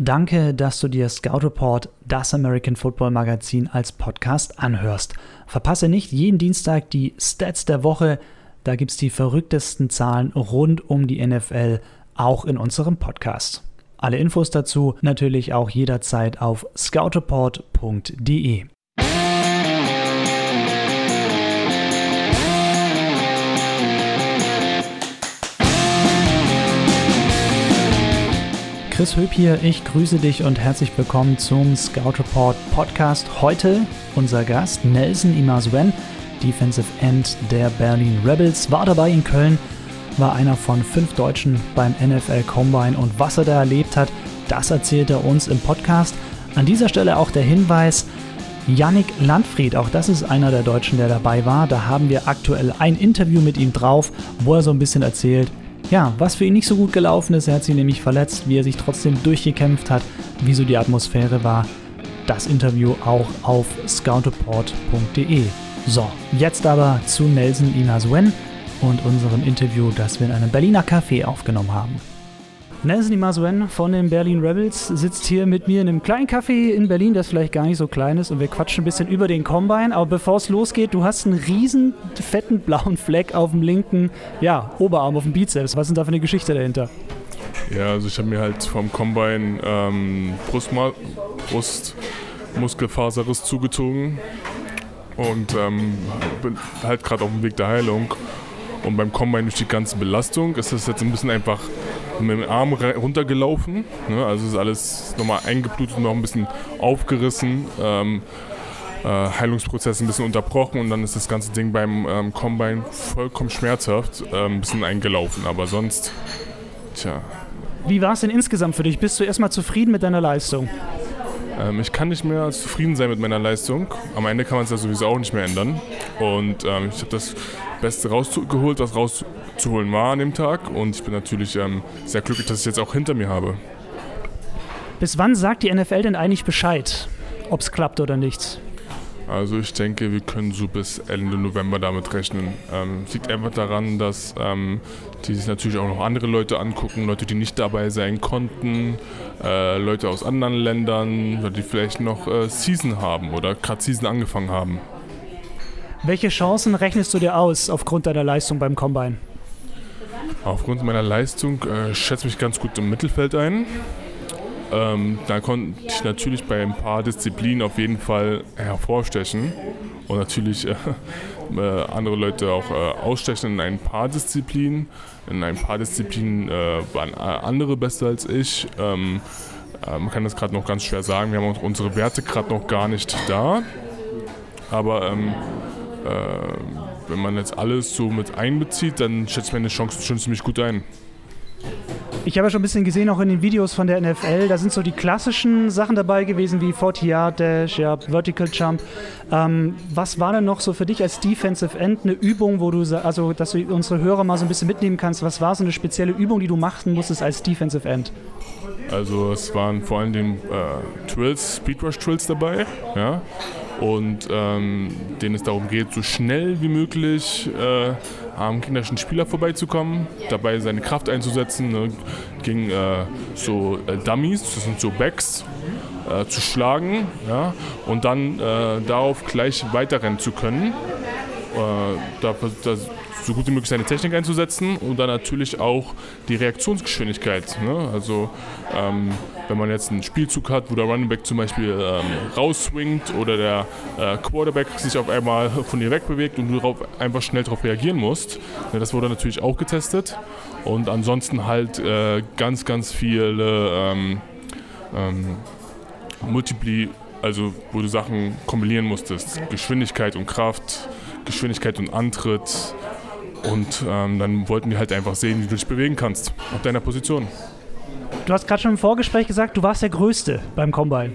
Danke, dass du dir Scout Report, das American Football Magazin, als Podcast anhörst. Verpasse nicht jeden Dienstag die Stats der Woche. Da gibt es die verrücktesten Zahlen rund um die NFL, auch in unserem Podcast. Alle Infos dazu natürlich auch jederzeit auf scoutreport.de. Chris Höp hier, ich grüße dich und herzlich willkommen zum Scout Report Podcast. Heute unser Gast Nelson Imasuen, Defensive End der Berlin Rebels, war dabei in Köln, war einer von fünf Deutschen beim NFL Combine und was er da erlebt hat, das erzählt er uns im Podcast. An dieser Stelle auch der Hinweis, Yannick Landfried, auch das ist einer der Deutschen, der dabei war. Da haben wir aktuell ein Interview mit ihm drauf, wo er so ein bisschen erzählt, ja, was für ihn nicht so gut gelaufen ist, er hat sich nämlich verletzt, wie er sich trotzdem durchgekämpft hat, wie so die Atmosphäre war. Das Interview auch auf scoutreport.de. So, jetzt aber zu Nelson Inaswen und unserem Interview, das wir in einem Berliner Café aufgenommen haben. Nelson Imasuen von den Berlin Rebels sitzt hier mit mir in einem kleinen Café in Berlin, das vielleicht gar nicht so klein ist und wir quatschen ein bisschen über den Combine. Aber bevor es losgeht, du hast einen riesen fetten blauen Fleck auf dem linken ja, Oberarm, auf dem Bizeps. Was ist denn da für eine Geschichte dahinter? Ja, also ich habe mir halt vom Combine ähm, Brustma Brustmuskelfaserriss zugezogen und ähm, bin halt gerade auf dem Weg der Heilung. Und beim Combine durch die ganze Belastung ist das jetzt ein bisschen einfach mit dem Arm runtergelaufen. Ne? Also ist alles nochmal eingeblutet und noch ein bisschen aufgerissen. Ähm, äh, Heilungsprozess ein bisschen unterbrochen und dann ist das ganze Ding beim ähm, Combine vollkommen schmerzhaft, äh, ein bisschen eingelaufen. Aber sonst, tja. Wie war es denn insgesamt für dich? Bist du erstmal zufrieden mit deiner Leistung? Ähm, ich kann nicht mehr zufrieden sein mit meiner Leistung. Am Ende kann man es ja sowieso auch nicht mehr ändern. Und ähm, ich habe das Beste rausgeholt, was rauszuholen war an dem Tag. Und ich bin natürlich ähm, sehr glücklich, dass ich es jetzt auch hinter mir habe. Bis wann sagt die NFL denn eigentlich Bescheid, ob es klappt oder nicht? Also ich denke, wir können so bis Ende November damit rechnen. Ähm, liegt einfach daran, dass ähm, die sich natürlich auch noch andere Leute angucken, Leute, die nicht dabei sein konnten, äh, Leute aus anderen Ländern, die vielleicht noch äh, Season haben oder gerade Season angefangen haben. Welche Chancen rechnest du dir aus aufgrund deiner Leistung beim Combine? Aufgrund meiner Leistung äh, schätze mich ganz gut im Mittelfeld ein. Ähm, da konnte ich natürlich bei ein paar Disziplinen auf jeden Fall hervorstechen und natürlich äh, äh, andere Leute auch äh, ausstechen in ein paar Disziplinen. In ein paar Disziplinen äh, waren äh, andere besser als ich. Ähm, äh, man kann das gerade noch ganz schwer sagen. Wir haben unsere Werte gerade noch gar nicht da. Aber ähm, wenn man jetzt alles so mit einbezieht, dann schätzt meine Chancen schon ziemlich gut ein. Ich habe ja schon ein bisschen gesehen, auch in den Videos von der NFL, da sind so die klassischen Sachen dabei gewesen, wie 40 Yard Dash, ja, Vertical Jump. Ähm, was war denn noch so für dich als Defensive End eine Übung, wo du, also dass du unsere Hörer mal so ein bisschen mitnehmen kannst, was war so eine spezielle Übung, die du machen musstest als Defensive End? Also es waren vor allem den äh, Trills, Speedrush Trills dabei, ja, und ähm, denen es darum geht, so schnell wie möglich äh, am gegnerischen Spieler vorbeizukommen, dabei seine Kraft einzusetzen, ne, gegen äh, so äh, Dummies, das sind so Backs, äh, zu schlagen ja, und dann äh, darauf gleich weiterrennen zu können. Äh, da, da, so gut wie möglich seine Technik einzusetzen und dann natürlich auch die Reaktionsgeschwindigkeit. Ne? Also ähm, wenn man jetzt einen Spielzug hat, wo der Running Back zum Beispiel ähm, rausswingt oder der äh, Quarterback sich auf einmal von dir wegbewegt und du darauf einfach schnell darauf reagieren musst. Ne, das wurde natürlich auch getestet. Und ansonsten halt äh, ganz, ganz viele ähm, ähm, Multipli, also wo du Sachen kombinieren musstest. Geschwindigkeit und Kraft, Geschwindigkeit und Antritt. Und ähm, dann wollten die halt einfach sehen, wie du dich bewegen kannst auf deiner Position. Du hast gerade schon im Vorgespräch gesagt, du warst der Größte beim Combine.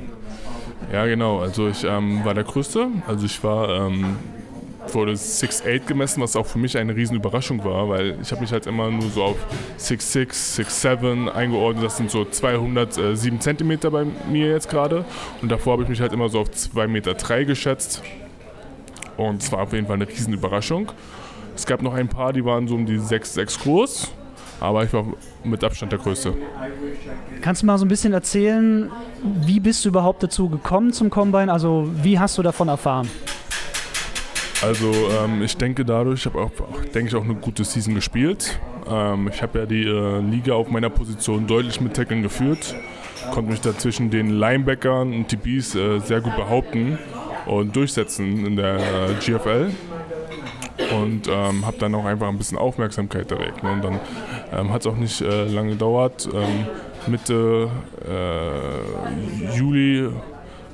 Ja, genau. Also ich ähm, war der Größte. Also ich war ähm, wurde 6'8 gemessen, was auch für mich eine riesen Überraschung war, weil ich habe mich halt immer nur so auf 6'6, 6'7 eingeordnet. Das sind so 207 Zentimeter bei mir jetzt gerade. Und davor habe ich mich halt immer so auf 2,3 Meter geschätzt. Und es war auf jeden Fall eine riesen Überraschung. Es gab noch ein paar, die waren so um die 6'6 groß aber ich war mit Abstand der Größte. Kannst du mal so ein bisschen erzählen, wie bist du überhaupt dazu gekommen zum Combine? Also wie hast du davon erfahren? Also ähm, ich denke dadurch, ich habe auch, denke ich, auch eine gute Season gespielt. Ähm, ich habe ja die äh, Liga auf meiner Position deutlich mit Tackeln geführt, konnte mich da zwischen den Linebackern und DBs äh, sehr gut behaupten und durchsetzen in der äh, GFL und ähm, habe dann auch einfach ein bisschen Aufmerksamkeit erregt. Ne? Und dann ähm, hat es auch nicht äh, lange gedauert. Ähm, Mitte äh, Juli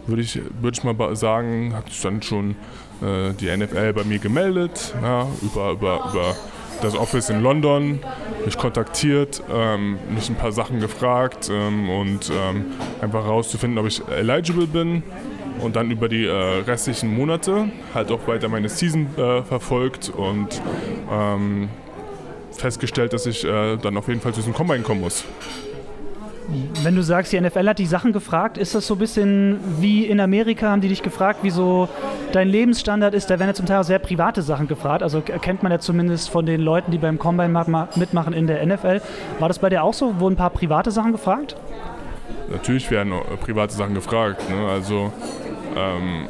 würde ich, würd ich mal sagen, hat sich dann schon äh, die NFL bei mir gemeldet, ja, über, über, über das Office in London, mich kontaktiert, ähm, mich ein paar Sachen gefragt ähm, und ähm, einfach herauszufinden, ob ich eligible bin und dann über die äh, restlichen Monate halt auch weiter meine Season äh, verfolgt und ähm, festgestellt, dass ich äh, dann auf jeden Fall zu diesem Combine kommen muss. Wenn du sagst, die NFL hat die Sachen gefragt, ist das so ein bisschen wie in Amerika, haben die dich gefragt, wie so dein Lebensstandard ist? Da werden ja zum Teil auch sehr private Sachen gefragt. Also kennt man ja zumindest von den Leuten, die beim Combine mitmachen in der NFL. War das bei dir auch so? Wurden ein paar private Sachen gefragt? Natürlich werden private Sachen gefragt. Ne? Also ähm,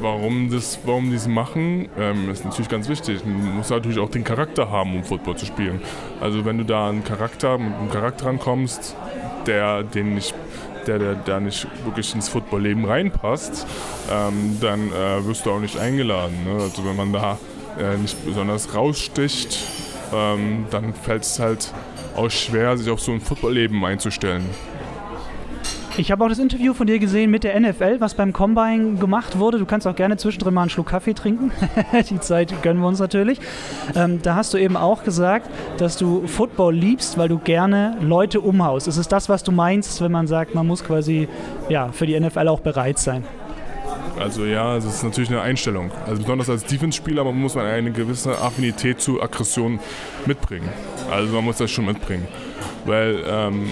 warum, das, warum die es machen, ähm, ist natürlich ganz wichtig. Man muss natürlich auch den Charakter haben, um Football zu spielen. Also wenn du da einen Charakter, mit einem Charakter rankommst, der den nicht der, der, der nicht wirklich ins Footballleben reinpasst, ähm, dann äh, wirst du auch nicht eingeladen. Ne? Also wenn man da äh, nicht besonders raussticht, ähm, dann fällt es halt auch schwer, sich auf so ein Footballleben einzustellen. Ich habe auch das Interview von dir gesehen mit der NFL, was beim Combine gemacht wurde. Du kannst auch gerne zwischendrin mal einen Schluck Kaffee trinken. Die Zeit gönnen wir uns natürlich. Ähm, da hast du eben auch gesagt, dass du Football liebst, weil du gerne Leute umhaust. Ist es das, was du meinst, wenn man sagt, man muss quasi ja, für die NFL auch bereit sein? Also ja, es ist natürlich eine Einstellung. Also besonders als Defense-Spieler muss man eine gewisse Affinität zu Aggression mitbringen. Also man muss das schon mitbringen. Weil ähm,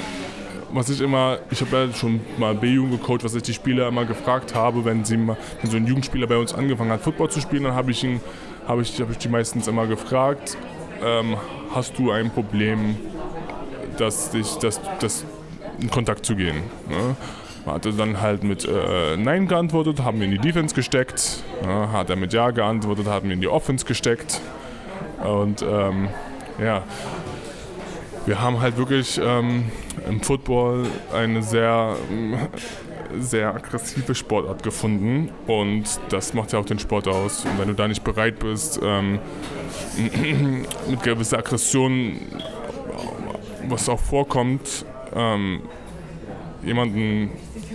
was ich immer, ich habe ja schon mal B-Jugend gecoacht, was ich die Spieler immer gefragt habe, wenn sie mal, wenn so ein Jugendspieler bei uns angefangen hat, Football zu spielen, dann habe ich ihn, habe ich, hab ich die meistens immer gefragt, ähm, hast du ein Problem, dass dich, dass, dass in Kontakt zu gehen? Ne? Hat er dann halt mit äh, Nein geantwortet, haben wir in die Defense gesteckt. Ja, hat er mit Ja geantwortet, haben wir in die Offense gesteckt. Und ähm, ja, wir haben halt wirklich ähm, im Football eine sehr, sehr aggressive Sportart gefunden und das macht ja auch den Sport aus. Und wenn du da nicht bereit bist, ähm, mit gewisser Aggression, was auch vorkommt, ähm, jemanden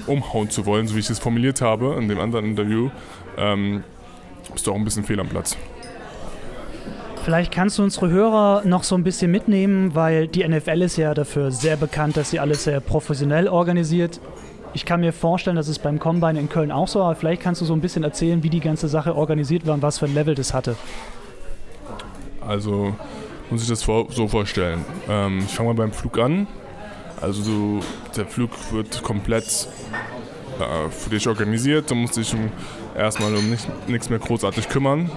umhauen zu wollen, so wie ich es formuliert habe in dem anderen Interview, ähm, bist du auch ein bisschen fehl am Platz. Vielleicht kannst du unsere Hörer noch so ein bisschen mitnehmen, weil die NFL ist ja dafür sehr bekannt, dass sie alles sehr professionell organisiert. Ich kann mir vorstellen, dass es beim Combine in Köln auch so, aber vielleicht kannst du so ein bisschen erzählen, wie die ganze Sache organisiert war und was für ein Level das hatte. Also muss ich das so vorstellen. Ähm, ich fange mal beim Flug an. Also der Flug wird komplett äh, für dich organisiert. Du musst dich um, erstmal um nichts mehr großartig kümmern.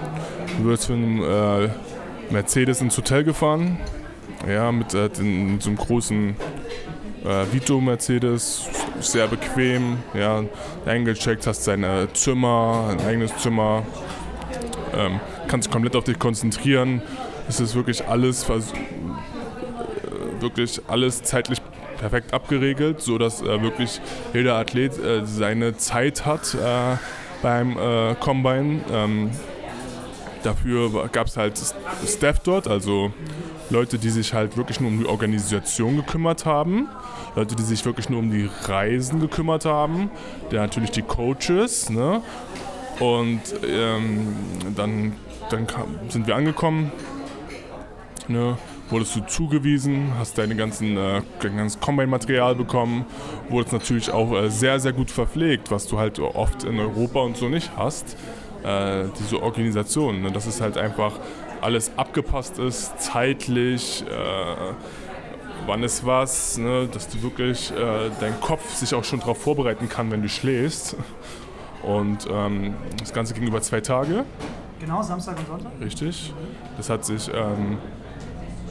Du wirst von einem äh, Mercedes ins Hotel gefahren. Ja, mit, äh, in, so einem großen äh, Vito Mercedes, sehr bequem. Ja, eingecheckt, hast dein Zimmer, ein eigenes Zimmer. Ähm, kannst komplett auf dich konzentrieren. Es ist wirklich alles, äh, wirklich alles zeitlich perfekt abgeregelt, sodass äh, wirklich jeder Athlet äh, seine Zeit hat äh, beim äh, Combine. Ähm, Dafür gab es halt Staff dort, also Leute, die sich halt wirklich nur um die Organisation gekümmert haben, Leute, die sich wirklich nur um die Reisen gekümmert haben, dann natürlich die Coaches, ne? Und ähm, dann, dann kam, sind wir angekommen, ne? wurdest du zugewiesen, hast deine ganzen, äh, dein ganzes Combine-Material bekommen, wurdest natürlich auch äh, sehr, sehr gut verpflegt, was du halt oft in Europa und so nicht hast äh, diese Organisation. Ne? Dass es halt einfach alles abgepasst ist, zeitlich, äh, wann ist was, ne? dass du wirklich äh, dein Kopf sich auch schon darauf vorbereiten kann, wenn du schläfst. Und ähm, das Ganze ging über zwei Tage. Genau, Samstag und Sonntag? Richtig. Das hat sich, ähm,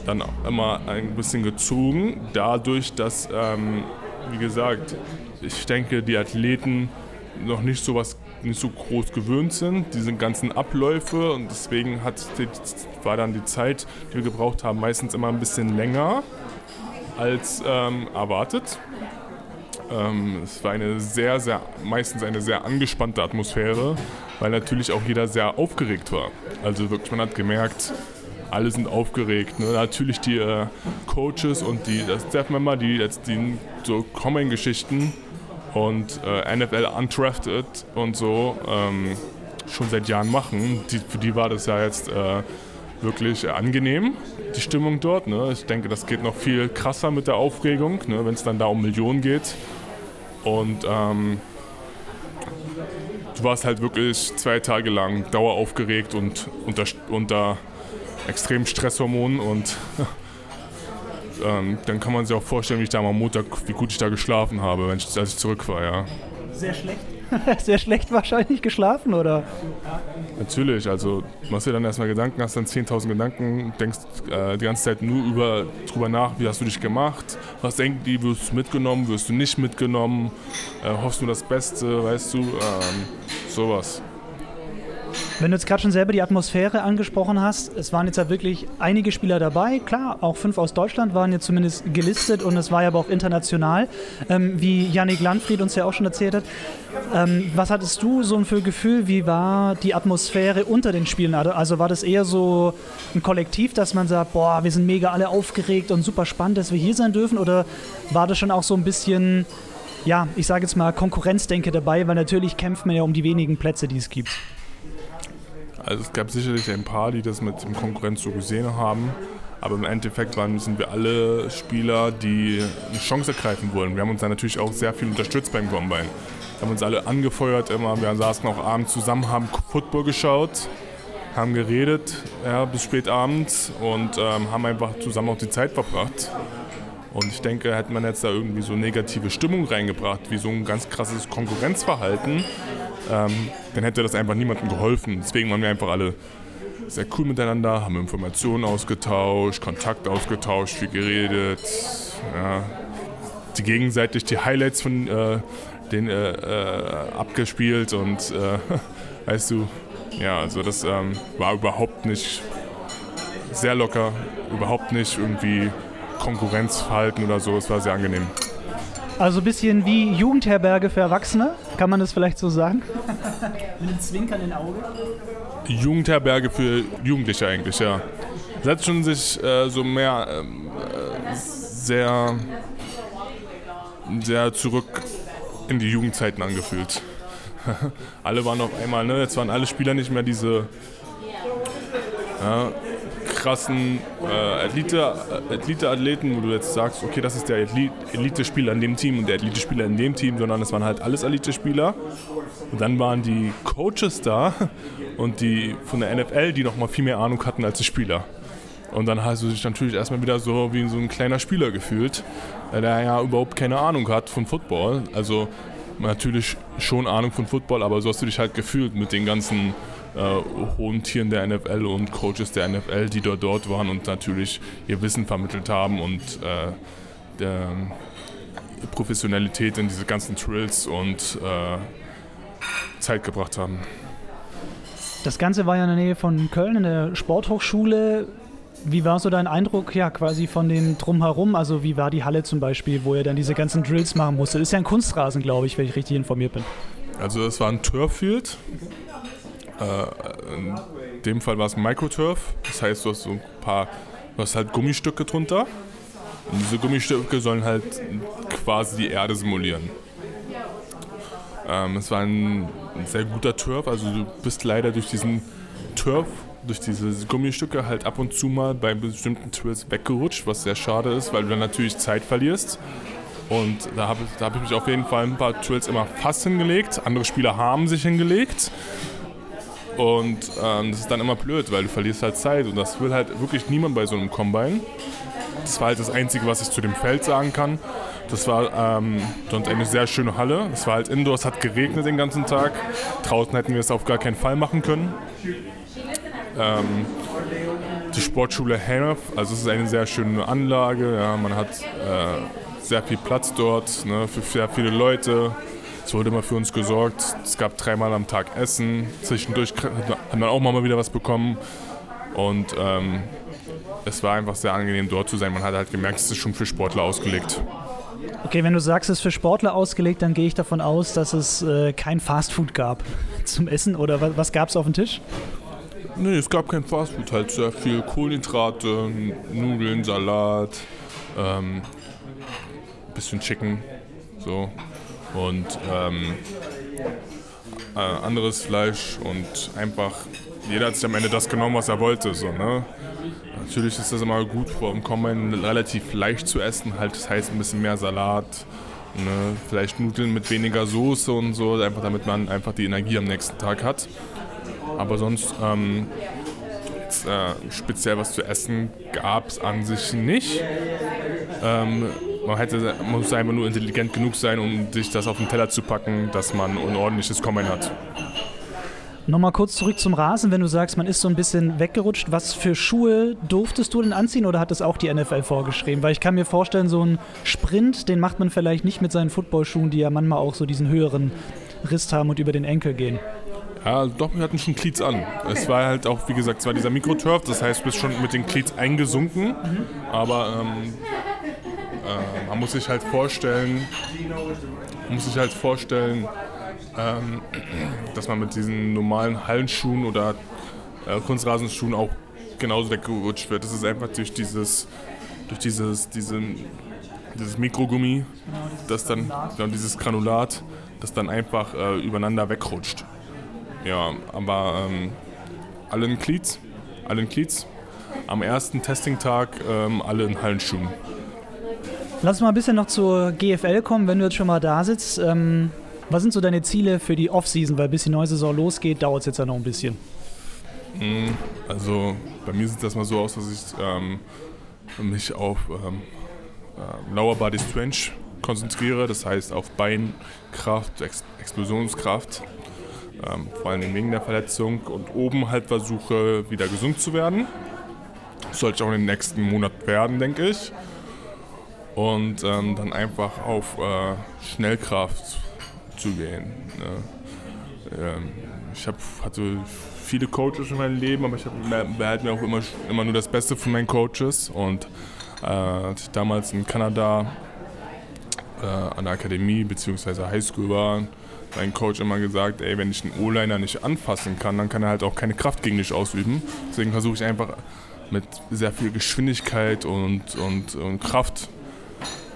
dann immer ein bisschen gezogen, dadurch, dass, ähm, wie gesagt, ich denke, die Athleten noch nicht so was nicht so groß gewöhnt sind, diese ganzen Abläufe und deswegen hat war dann die Zeit, die wir gebraucht haben, meistens immer ein bisschen länger als ähm, erwartet. Ähm, es war eine sehr, sehr, meistens eine sehr angespannte Atmosphäre, weil natürlich auch jeder sehr aufgeregt war. Also wirklich, man hat gemerkt, alle sind aufgeregt. Ne? Natürlich die äh, Coaches und die Staff-Member, die jetzt die so Common-Geschichten und äh, NFL Undrafted und so ähm, schon seit Jahren machen. Die, für die war das ja jetzt äh, wirklich angenehm, die Stimmung dort. Ne? Ich denke, das geht noch viel krasser mit der Aufregung, ne? wenn es dann da um Millionen geht. Und ähm, du warst halt wirklich zwei Tage lang daueraufgeregt und unter, unter extremen Stresshormonen und ähm, dann kann man sich auch vorstellen, wie ich da am Montag, wie gut ich da geschlafen habe, wenn ich, als ich zurück war, ja. Sehr schlecht. Sehr schlecht wahrscheinlich geschlafen, oder? Natürlich, also du machst dir dann erstmal Gedanken, hast dann 10.000 Gedanken, denkst äh, die ganze Zeit nur über, drüber nach, wie hast du dich gemacht, was denken die, wirst du mitgenommen, wirst du nicht mitgenommen, äh, hoffst du das Beste, weißt du, ähm, sowas. Wenn du jetzt gerade schon selber die Atmosphäre angesprochen hast, es waren jetzt ja wirklich einige Spieler dabei. Klar, auch fünf aus Deutschland waren jetzt zumindest gelistet und es war ja aber auch international, ähm, wie Yannick Landfried uns ja auch schon erzählt hat. Ähm, was hattest du so für ein Gefühl, wie war die Atmosphäre unter den Spielen? Also, also war das eher so ein Kollektiv, dass man sagt, boah, wir sind mega alle aufgeregt und super spannend, dass wir hier sein dürfen? Oder war das schon auch so ein bisschen ja, ich sage jetzt mal Konkurrenzdenke dabei, weil natürlich kämpft man ja um die wenigen Plätze, die es gibt. Also es gab sicherlich ein paar, die das mit dem Konkurrenz so gesehen haben. Aber im Endeffekt waren, sind wir alle Spieler, die eine Chance ergreifen wollen. Wir haben uns da natürlich auch sehr viel unterstützt beim Combine. Wir haben uns alle angefeuert immer. Wir saßen auch abends zusammen, haben Football geschaut, haben geredet ja, bis spät abends und ähm, haben einfach zusammen auch die Zeit verbracht. Und ich denke, hätte man jetzt da irgendwie so negative Stimmung reingebracht, wie so ein ganz krasses Konkurrenzverhalten, ähm, dann hätte das einfach niemandem geholfen. Deswegen waren wir einfach alle sehr cool miteinander, haben Informationen ausgetauscht, Kontakt ausgetauscht, viel geredet, ja, die gegenseitig die Highlights von äh, den äh, äh, abgespielt und äh, weißt du, ja, also das ähm, war überhaupt nicht sehr locker, überhaupt nicht irgendwie Konkurrenzverhalten oder so, es war sehr angenehm. Also ein bisschen wie Jugendherberge für Erwachsene, kann man das vielleicht so sagen? Mit einem Zwinkern in Auge. Jugendherberge für Jugendliche eigentlich, ja. Das hat schon sich äh, so mehr ähm, äh, sehr, sehr zurück in die Jugendzeiten angefühlt. alle waren auf einmal, ne, jetzt waren alle Spieler nicht mehr diese ja, krassen äh, Elite-Athleten, wo du jetzt sagst, okay, das ist der Elite-Spieler in dem Team und der Elite-Spieler in dem Team, sondern es waren halt alles Elite-Spieler. Und dann waren die Coaches da und die von der NFL, die noch mal viel mehr Ahnung hatten als die Spieler. Und dann hast du dich natürlich erstmal wieder so wie so ein kleiner Spieler gefühlt, der ja überhaupt keine Ahnung hat von Football. Also natürlich schon Ahnung von Football, aber so hast du dich halt gefühlt mit den ganzen äh, hohen Tieren der NFL und Coaches der NFL, die dort dort waren und natürlich ihr Wissen vermittelt haben und äh, der Professionalität in diese ganzen Trills und äh, Zeit gebracht haben. Das Ganze war ja in der Nähe von Köln in der Sporthochschule. Wie war so dein Eindruck, ja, quasi von dem Drumherum? Also, wie war die Halle zum Beispiel, wo ihr dann diese ganzen Drills machen musstet? Ist ja ein Kunstrasen, glaube ich, wenn ich richtig informiert bin. Also, es war ein Turffield. Äh, in dem Fall war es Microturf, das heißt, du hast so ein paar, du hast halt Gummistücke drunter. Und diese Gummistücke sollen halt quasi die Erde simulieren. Ähm, es war ein, sehr guter Turf, also du bist leider durch diesen Turf durch diese Gummistücke halt ab und zu mal bei bestimmten Twills weggerutscht, was sehr schade ist, weil du dann natürlich Zeit verlierst. Und da habe hab ich mich auf jeden Fall ein paar Twills immer fast hingelegt. Andere Spieler haben sich hingelegt. Und ähm, das ist dann immer blöd, weil du verlierst halt Zeit. Und das will halt wirklich niemand bei so einem Combine. Das war halt das Einzige, was ich zu dem Feld sagen kann. Das war ähm, eine sehr schöne Halle. Es war halt indoor, es hat geregnet den ganzen Tag. Draußen hätten wir es auf gar keinen Fall machen können. Ähm, die Sportschule Hemf. Also es ist eine sehr schöne Anlage. Ja, man hat äh, sehr viel Platz dort ne, für sehr viele Leute. Es wurde immer für uns gesorgt. Es gab dreimal am Tag Essen. Zwischendurch hat man auch mal wieder was bekommen. Und ähm, es war einfach sehr angenehm dort zu sein. Man hat halt gemerkt, es ist schon für Sportler ausgelegt. Okay, wenn du sagst, es ist für Sportler ausgelegt, dann gehe ich davon aus, dass es äh, kein Fastfood gab zum Essen oder was, was gab es auf dem Tisch? Nee, es gab kein Fastfood, halt sehr viel Kohlenhydrate, Nudeln, Salat, ähm, bisschen Chicken, so und ähm, äh, anderes Fleisch und einfach jeder hat sich am Ende das genommen, was er wollte, so ne. Natürlich ist das immer gut vor dem Kommen relativ leicht zu essen, halt das heißt ein bisschen mehr Salat, ne? vielleicht Nudeln mit weniger Soße und so, einfach damit man einfach die Energie am nächsten Tag hat. Aber sonst ähm, äh, speziell was zu essen gab es an sich nicht. Ähm, man, hätte, man muss einfach nur intelligent genug sein, um sich das auf den Teller zu packen, dass man ein ordentliches Kommen hat. Nochmal kurz zurück zum Rasen, wenn du sagst, man ist so ein bisschen weggerutscht. Was für Schuhe durftest du denn anziehen oder hat das auch die NFL vorgeschrieben? Weil ich kann mir vorstellen, so ein Sprint, den macht man vielleicht nicht mit seinen Footballschuhen, die ja manchmal auch so diesen höheren Riss haben und über den Enkel gehen. Ja, doch, wir hatten schon Cleats an. Es war halt auch, wie gesagt, es war dieser Mikroturf, das heißt, du bist schon mit den Cleats eingesunken. Aber ähm, äh, man muss sich halt vorstellen, muss sich halt vorstellen, ähm, dass man mit diesen normalen Hallenschuhen oder äh, Kunstrasenschuhen auch genauso weggerutscht wird. Das ist einfach durch dieses, durch dieses, diesen, dieses Mikrogummi, das dann, genau, dieses Granulat, das dann einfach äh, übereinander wegrutscht. Ja, aber ähm, alle in Cleats, alle. Am ersten Testing-Tag ähm, alle in Hallenschuhen. Lass uns mal ein bisschen noch zur GFL kommen, wenn du jetzt schon mal da sitzt. Ähm, was sind so deine Ziele für die Offseason? Weil bis die neue Saison losgeht, dauert es jetzt ja noch ein bisschen. Mm, also bei mir sieht das mal so aus, dass ich ähm, mich auf ähm, äh, Lower Body Strength konzentriere, das heißt auf Beinkraft, Ex Explosionskraft, ähm, vor allem wegen der Verletzung und oben halt versuche wieder gesund zu werden. Sollte ich auch in den nächsten Monat werden, denke ich. Und ähm, dann einfach auf äh, Schnellkraft zu gehen. Ne? Ähm, ich hab, hatte viele Coaches in meinem Leben, aber ich behalte mir auch immer, immer nur das Beste von meinen Coaches. Und äh, als ich damals in Kanada äh, an der Akademie bzw. Highschool war, mein Coach immer gesagt, ey, wenn ich einen O-Liner nicht anfassen kann, dann kann er halt auch keine Kraft gegen dich ausüben. Deswegen versuche ich einfach mit sehr viel Geschwindigkeit und, und, und Kraft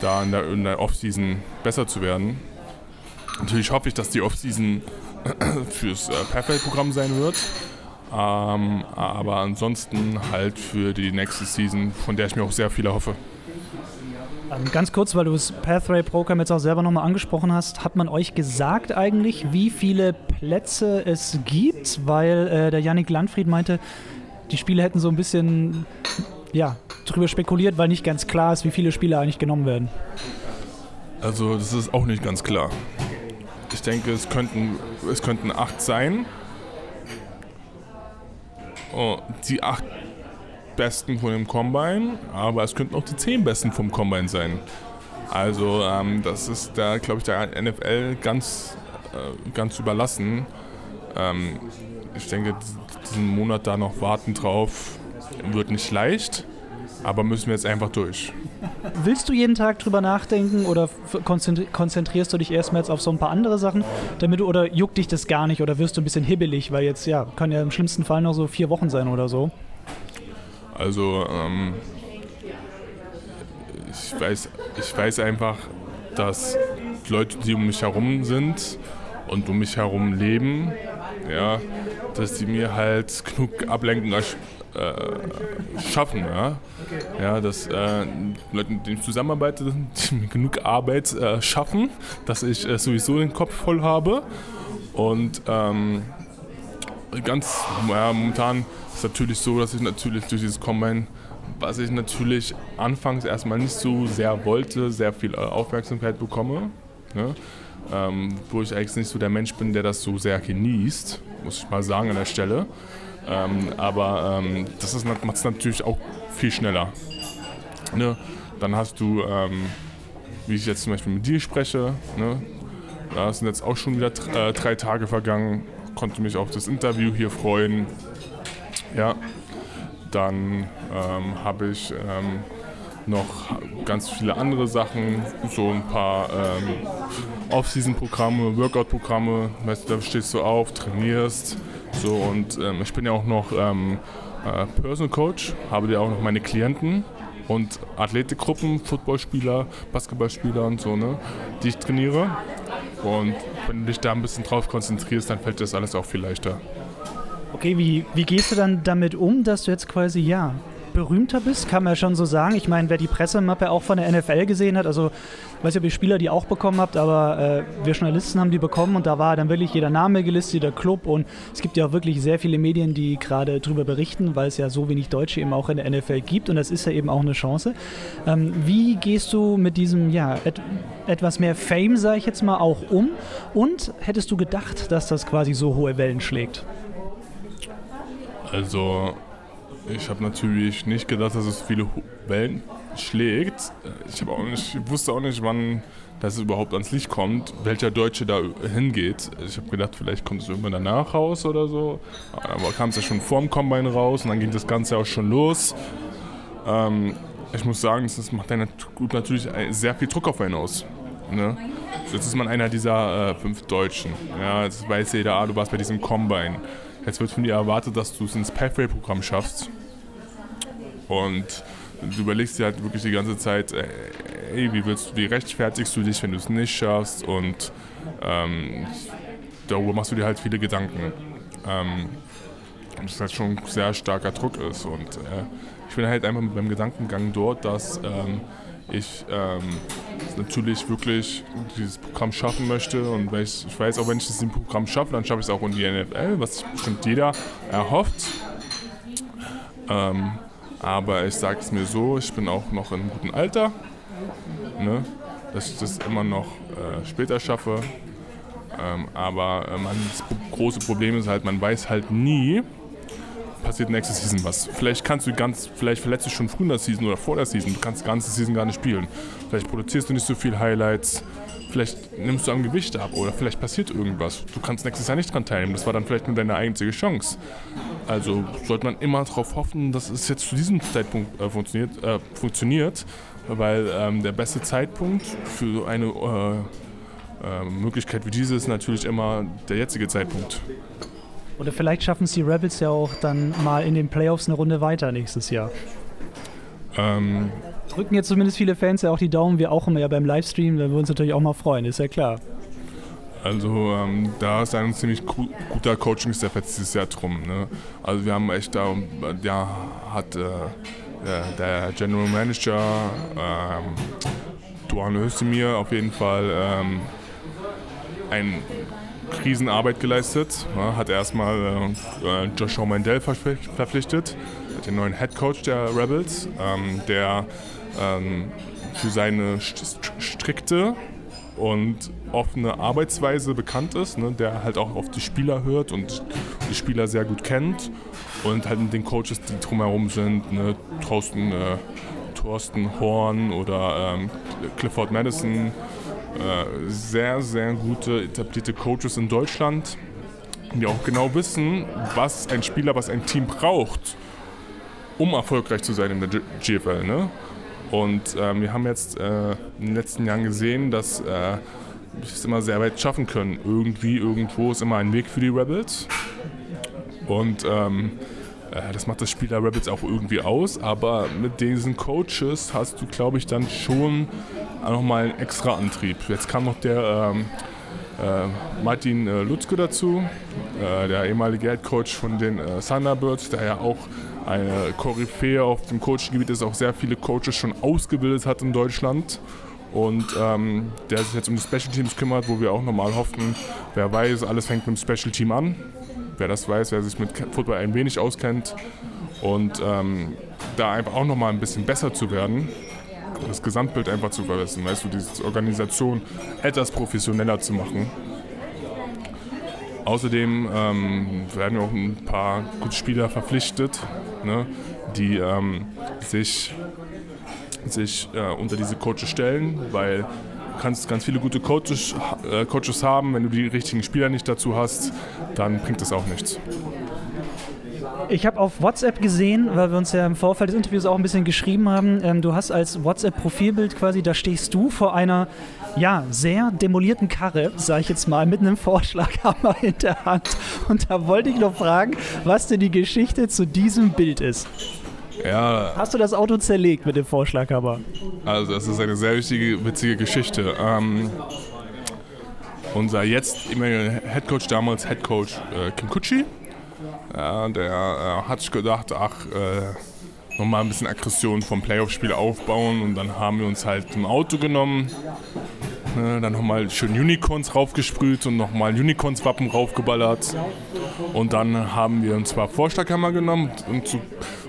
da in der, in der Offseason besser zu werden. Natürlich hoffe ich, dass die Offseason fürs äh, Perfect-Programm sein wird. Ähm, aber ansonsten halt für die nächste Season, von der ich mir auch sehr viel erhoffe. Ähm, ganz kurz, weil du das Pathway-Programm jetzt auch selber nochmal angesprochen hast, hat man euch gesagt eigentlich, wie viele Plätze es gibt? Weil äh, der Yannick Landfried meinte, die Spiele hätten so ein bisschen ja, drüber spekuliert, weil nicht ganz klar ist, wie viele Spieler eigentlich genommen werden. Also das ist auch nicht ganz klar. Ich denke, es könnten, es könnten acht sein. Oh, die acht besten von dem Combine, aber es könnten auch die zehn besten vom Combine sein. Also ähm, das ist da, glaube ich, der NFL ganz, äh, ganz überlassen. Ähm, ich denke, diesen Monat da noch warten drauf wird nicht leicht, aber müssen wir jetzt einfach durch. Willst du jeden Tag drüber nachdenken oder konzentrierst du dich erstmal jetzt auf so ein paar andere Sachen, damit du oder juckt dich das gar nicht oder wirst du ein bisschen hibbelig, weil jetzt ja, kann ja im schlimmsten Fall noch so vier Wochen sein oder so? Also ähm, ich weiß, ich weiß einfach, dass Leute, die um mich herum sind und um mich herum leben, ja, dass die mir halt genug Ablenkung äh, schaffen. Ja, ja dass äh, Leute, mit denen ich zusammenarbeite, die genug Arbeit äh, schaffen, dass ich äh, sowieso den Kopf voll habe. Und ähm, ganz ja, momentan ist es natürlich so, dass ich natürlich durch dieses Combine, was ich natürlich anfangs erstmal nicht so sehr wollte, sehr viel äh, Aufmerksamkeit bekomme. Ne? ähm, wo ich eigentlich nicht so der Mensch bin, der das so sehr genießt, muss ich mal sagen an der Stelle. Ähm, aber ähm, das macht es natürlich auch viel schneller. Ne? Dann hast du, ähm, wie ich jetzt zum Beispiel mit dir spreche, ne? da sind jetzt auch schon wieder äh, drei Tage vergangen, konnte mich auf das Interview hier freuen. Ja, dann ähm, habe ich ähm, noch ganz viele andere Sachen, so ein paar ähm, Off-Season-Programme, Workout-Programme. Weißt du, da stehst du auf, trainierst. So und ähm, ich bin ja auch noch ähm, äh, Personal Coach, habe ja auch noch meine Klienten und Athletikgruppen, Footballspieler, Basketballspieler und so, ne, die ich trainiere. Und wenn du dich da ein bisschen drauf konzentrierst, dann fällt das alles auch viel leichter. Okay, wie, wie gehst du dann damit um, dass du jetzt quasi, ja, berühmter bist, kann man ja schon so sagen. Ich meine, wer die Pressemappe auch von der NFL gesehen hat, also weiß nicht, ob ihr Spieler die auch bekommen habt, aber äh, wir Journalisten haben die bekommen und da war dann wirklich jeder Name gelistet, jeder Club und es gibt ja auch wirklich sehr viele Medien, die gerade darüber berichten, weil es ja so wenig Deutsche eben auch in der NFL gibt und das ist ja eben auch eine Chance. Ähm, wie gehst du mit diesem, ja, et etwas mehr Fame, sage ich jetzt mal, auch um und hättest du gedacht, dass das quasi so hohe Wellen schlägt? Also ich habe natürlich nicht gedacht, dass es viele Wellen schlägt. Ich, auch nicht, ich wusste auch nicht, wann das überhaupt ans Licht kommt, welcher Deutsche da hingeht. Ich habe gedacht, vielleicht kommt es irgendwann danach raus oder so. Aber kam es ja schon vorm Combine raus und dann ging das Ganze auch schon los. Ähm, ich muss sagen, das macht natürlich sehr viel Druck auf einen aus. Ne? Jetzt ist man einer dieser äh, fünf Deutschen. Ja, jetzt weiß jeder, ah, du warst bei diesem Combine. Jetzt wird von dir erwartet, dass du es ins Pathway-Programm schaffst. Und du überlegst dir halt wirklich die ganze Zeit, äh, ey, wie, willst du, wie rechtfertigst du dich, wenn du es nicht schaffst? Und ähm, darüber machst du dir halt viele Gedanken. Ähm, das halt schon ein sehr starker Druck ist. Und äh, ich bin halt einfach mit meinem Gedankengang dort, dass ähm, ich ähm, natürlich wirklich dieses Programm schaffen möchte und ich, ich weiß auch, wenn ich das Programm schaffe, dann schaffe ich es auch in die NFL, was sich bestimmt jeder erhofft. Ähm, aber ich sage es mir so, ich bin auch noch in einem guten Alter, ne, dass ich das immer noch äh, später schaffe. Ähm, aber äh, man, das große Problem ist halt, man weiß halt nie, passiert nächste Season was. Vielleicht kannst du ganz, vielleicht verletzt du schon früh in der Season oder vor der Season, du kannst die ganze Season gar nicht spielen. Vielleicht produzierst du nicht so viel Highlights, vielleicht nimmst du am Gewicht ab oder vielleicht passiert irgendwas. Du kannst nächstes Jahr nicht dran teilnehmen. Das war dann vielleicht nur deine einzige Chance. Also sollte man immer darauf hoffen, dass es jetzt zu diesem Zeitpunkt äh, funktioniert, äh, funktioniert, weil ähm, der beste Zeitpunkt für eine äh, äh Möglichkeit wie diese ist natürlich immer der jetzige Zeitpunkt. Oder vielleicht schaffen es die Rebels ja auch dann mal in den Playoffs eine Runde weiter nächstes Jahr. Ähm, Drücken jetzt zumindest viele Fans ja auch die Daumen, wir auch immer ja beim Livestream, da würden wir uns natürlich auch mal freuen, ist ja klar. Also ähm, da ist ein ziemlich guter Coaching-Step jetzt dieses Jahr drum. Ne? Also wir haben echt da, ja, hat äh, der, General Manager ähm, Duane Özdemir auf jeden Fall ähm, ein Riesenarbeit geleistet. Hat erstmal äh, Joshua Mandel verpflichtet, den neuen Head Coach der Rebels, ähm, der ähm, für seine strikte und offene Arbeitsweise bekannt ist, ne, der halt auch auf die Spieler hört und die Spieler sehr gut kennt und halt mit den Coaches, die drumherum sind, ne, Thorsten, äh, Thorsten Horn oder ähm, Clifford Madison, äh, sehr, sehr gute etablierte Coaches in Deutschland, die auch genau wissen, was ein Spieler, was ein Team braucht, um erfolgreich zu sein in der GFL. Ne? Und äh, wir haben jetzt äh, in den letzten Jahren gesehen, dass äh, wir es immer sehr weit schaffen können. Irgendwie, irgendwo ist immer ein Weg für die Rebels. Und ähm, äh, das macht das Spiel der Rebels auch irgendwie aus. Aber mit diesen Coaches hast du, glaube ich, dann schon nochmal einen extra Antrieb. Jetzt kam noch der ähm, äh, Martin äh, Lutzke dazu, äh, der ehemalige Head Coach von den äh, Thunderbirds, der ja auch eine Koryphäe auf dem Coachgebiet ist, auch sehr viele Coaches schon ausgebildet hat in Deutschland. Und ähm, der sich jetzt um die Special Teams kümmert, wo wir auch nochmal hoffen, wer weiß, alles fängt mit dem Special Team an. Wer das weiß, wer sich mit Football ein wenig auskennt und ähm, da einfach auch nochmal ein bisschen besser zu werden das Gesamtbild einfach zu verbessern, weißt du, diese Organisation etwas professioneller zu machen. Außerdem ähm, werden auch ein paar gute Spieler verpflichtet, ne, die ähm, sich, sich äh, unter diese Coaches stellen, weil du kannst ganz viele gute Coaches, äh, Coaches haben, wenn du die richtigen Spieler nicht dazu hast, dann bringt das auch nichts. Ich habe auf WhatsApp gesehen, weil wir uns ja im Vorfeld des Interviews auch ein bisschen geschrieben haben, ähm, du hast als WhatsApp-Profilbild quasi, da stehst du vor einer ja, sehr demolierten Karre, sage ich jetzt mal, mit einem Vorschlaghammer in der Hand. Und da wollte ich noch fragen, was denn die Geschichte zu diesem Bild ist. Ja. Hast du das Auto zerlegt mit dem Vorschlaghammer? Also das ist eine sehr wichtige, witzige Geschichte. Ähm, unser jetzt Headcoach, damals Headcoach äh, Kim Kutschi, ja, der äh, hat sich gedacht, ach, äh, nochmal ein bisschen Aggression vom Playoff-Spiel aufbauen und dann haben wir uns halt ein Auto genommen, ne, dann nochmal schön Unicorns raufgesprüht und nochmal Unicorns-Wappen raufgeballert und dann haben wir uns zwar Vorschlaghammer genommen und, zu,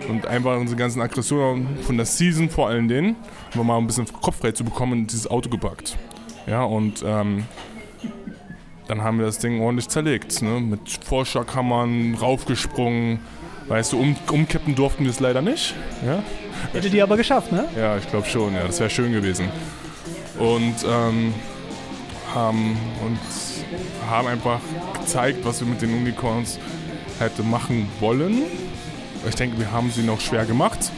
und einfach unsere ganzen Aggressionen von der Season vor allen Dingen, um mal ein bisschen Kopf frei zu bekommen, in dieses Auto gepackt. Ja, und ähm, dann haben wir das Ding ordentlich zerlegt. Ne? Mit Vorschlaghammern, raufgesprungen. Weißt du, um, umkippen durften wir es leider nicht. Ja? Hätte die aber geschafft, ne? Ja, ich glaube schon, ja. Das wäre schön gewesen. Und ähm, haben, und haben einfach gezeigt, was wir mit den Unicorns hätte machen wollen. Ich denke, wir haben sie noch schwer gemacht.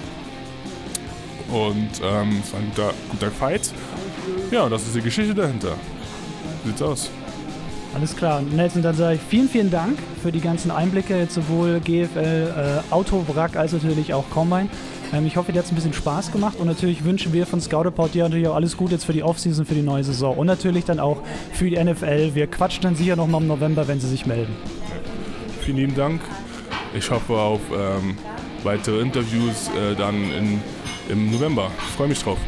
Und ähm, es war ein guter, guter Fight. Ja, das ist die Geschichte dahinter. Sieht's aus. Alles klar. Nelson, dann sage ich vielen, vielen Dank für die ganzen Einblicke, sowohl GFL, äh, Autowrack als natürlich auch Combine. Ähm, ich hoffe, dir hat es ein bisschen Spaß gemacht und natürlich wünschen wir von Scoutaport dir natürlich auch alles Gute jetzt für die Offseason, für die neue Saison und natürlich dann auch für die NFL. Wir quatschen dann sicher nochmal im November, wenn sie sich melden. Vielen lieben Dank. Ich hoffe auf ähm, weitere Interviews äh, dann in, im November. Ich freue mich drauf.